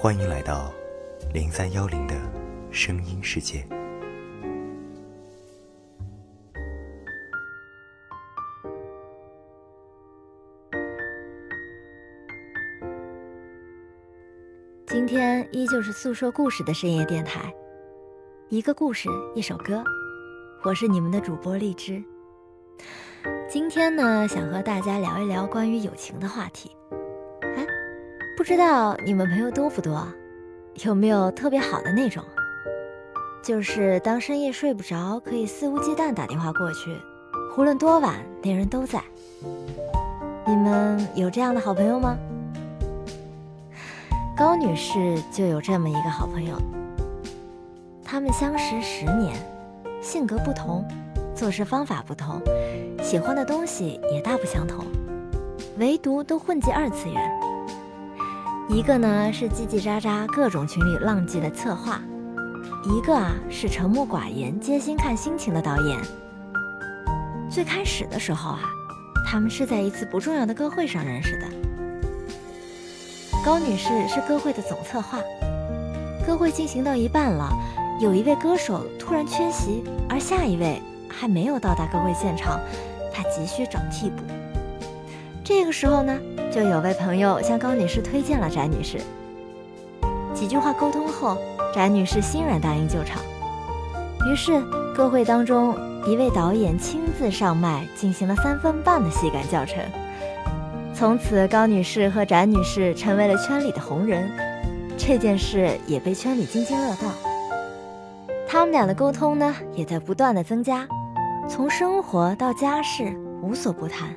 欢迎来到零三幺零的声音世界。今天依旧是诉说故事的深夜电台，一个故事一首歌，我是你们的主播荔枝。今天呢，想和大家聊一聊关于友情的话题。不知道你们朋友多不多？有没有特别好的那种？就是当深夜睡不着，可以肆无忌惮打电话过去，无论多晚，那人都在。你们有这样的好朋友吗？高女士就有这么一个好朋友，他们相识十年，性格不同。做事方法不同，喜欢的东西也大不相同，唯独都混迹二次元。一个呢是叽叽喳喳各种群里浪迹的策划，一个啊是沉默寡言接心看心情的导演。最开始的时候啊，他们是在一次不重要的歌会上认识的。高女士是歌会的总策划，歌会进行到一半了，有一位歌手突然缺席，而下一位。还没有到达歌会现场，她急需找替补。这个时候呢，就有位朋友向高女士推荐了翟女士。几句话沟通后，翟女士欣然答应救场。于是，歌会当中，一位导演亲自上麦进行了三分半的戏感教程。从此，高女士和翟女士成为了圈里的红人，这件事也被圈里津津乐道。他们俩的沟通呢，也在不断的增加。从生活到家事无所不谈，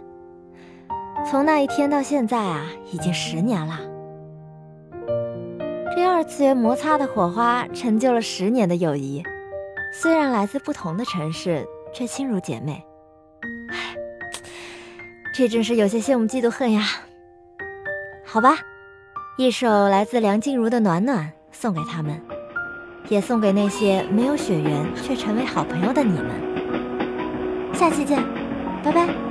从那一天到现在啊，已经十年了。这二次元摩擦的火花成就了十年的友谊，虽然来自不同的城市，却亲如姐妹。唉，这真是有些羡慕嫉妒恨呀。好吧，一首来自梁静茹的《暖暖》送给他们，也送给那些没有血缘却成为好朋友的你们。下期见，拜拜。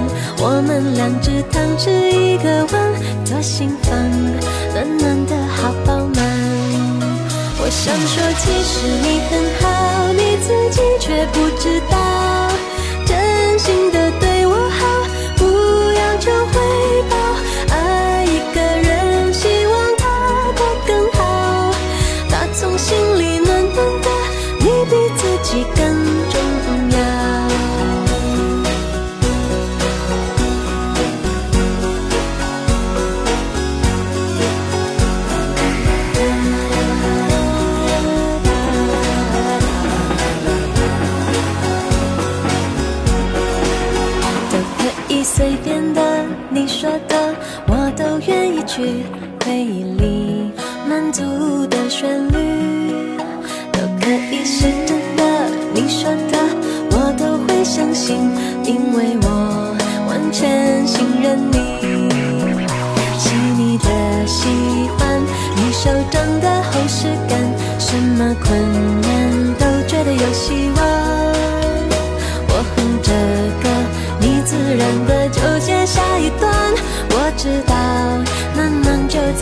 我们两只汤匙一个碗，左心房，暖暖的好饱满。我。想说，其实你很好，你自己却不知道，真心的去回忆里满足的旋律，都可以是真的。你说的我都会相信，因为我完全信任你。细腻的喜欢，你手掌的厚实感，什么困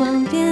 望遍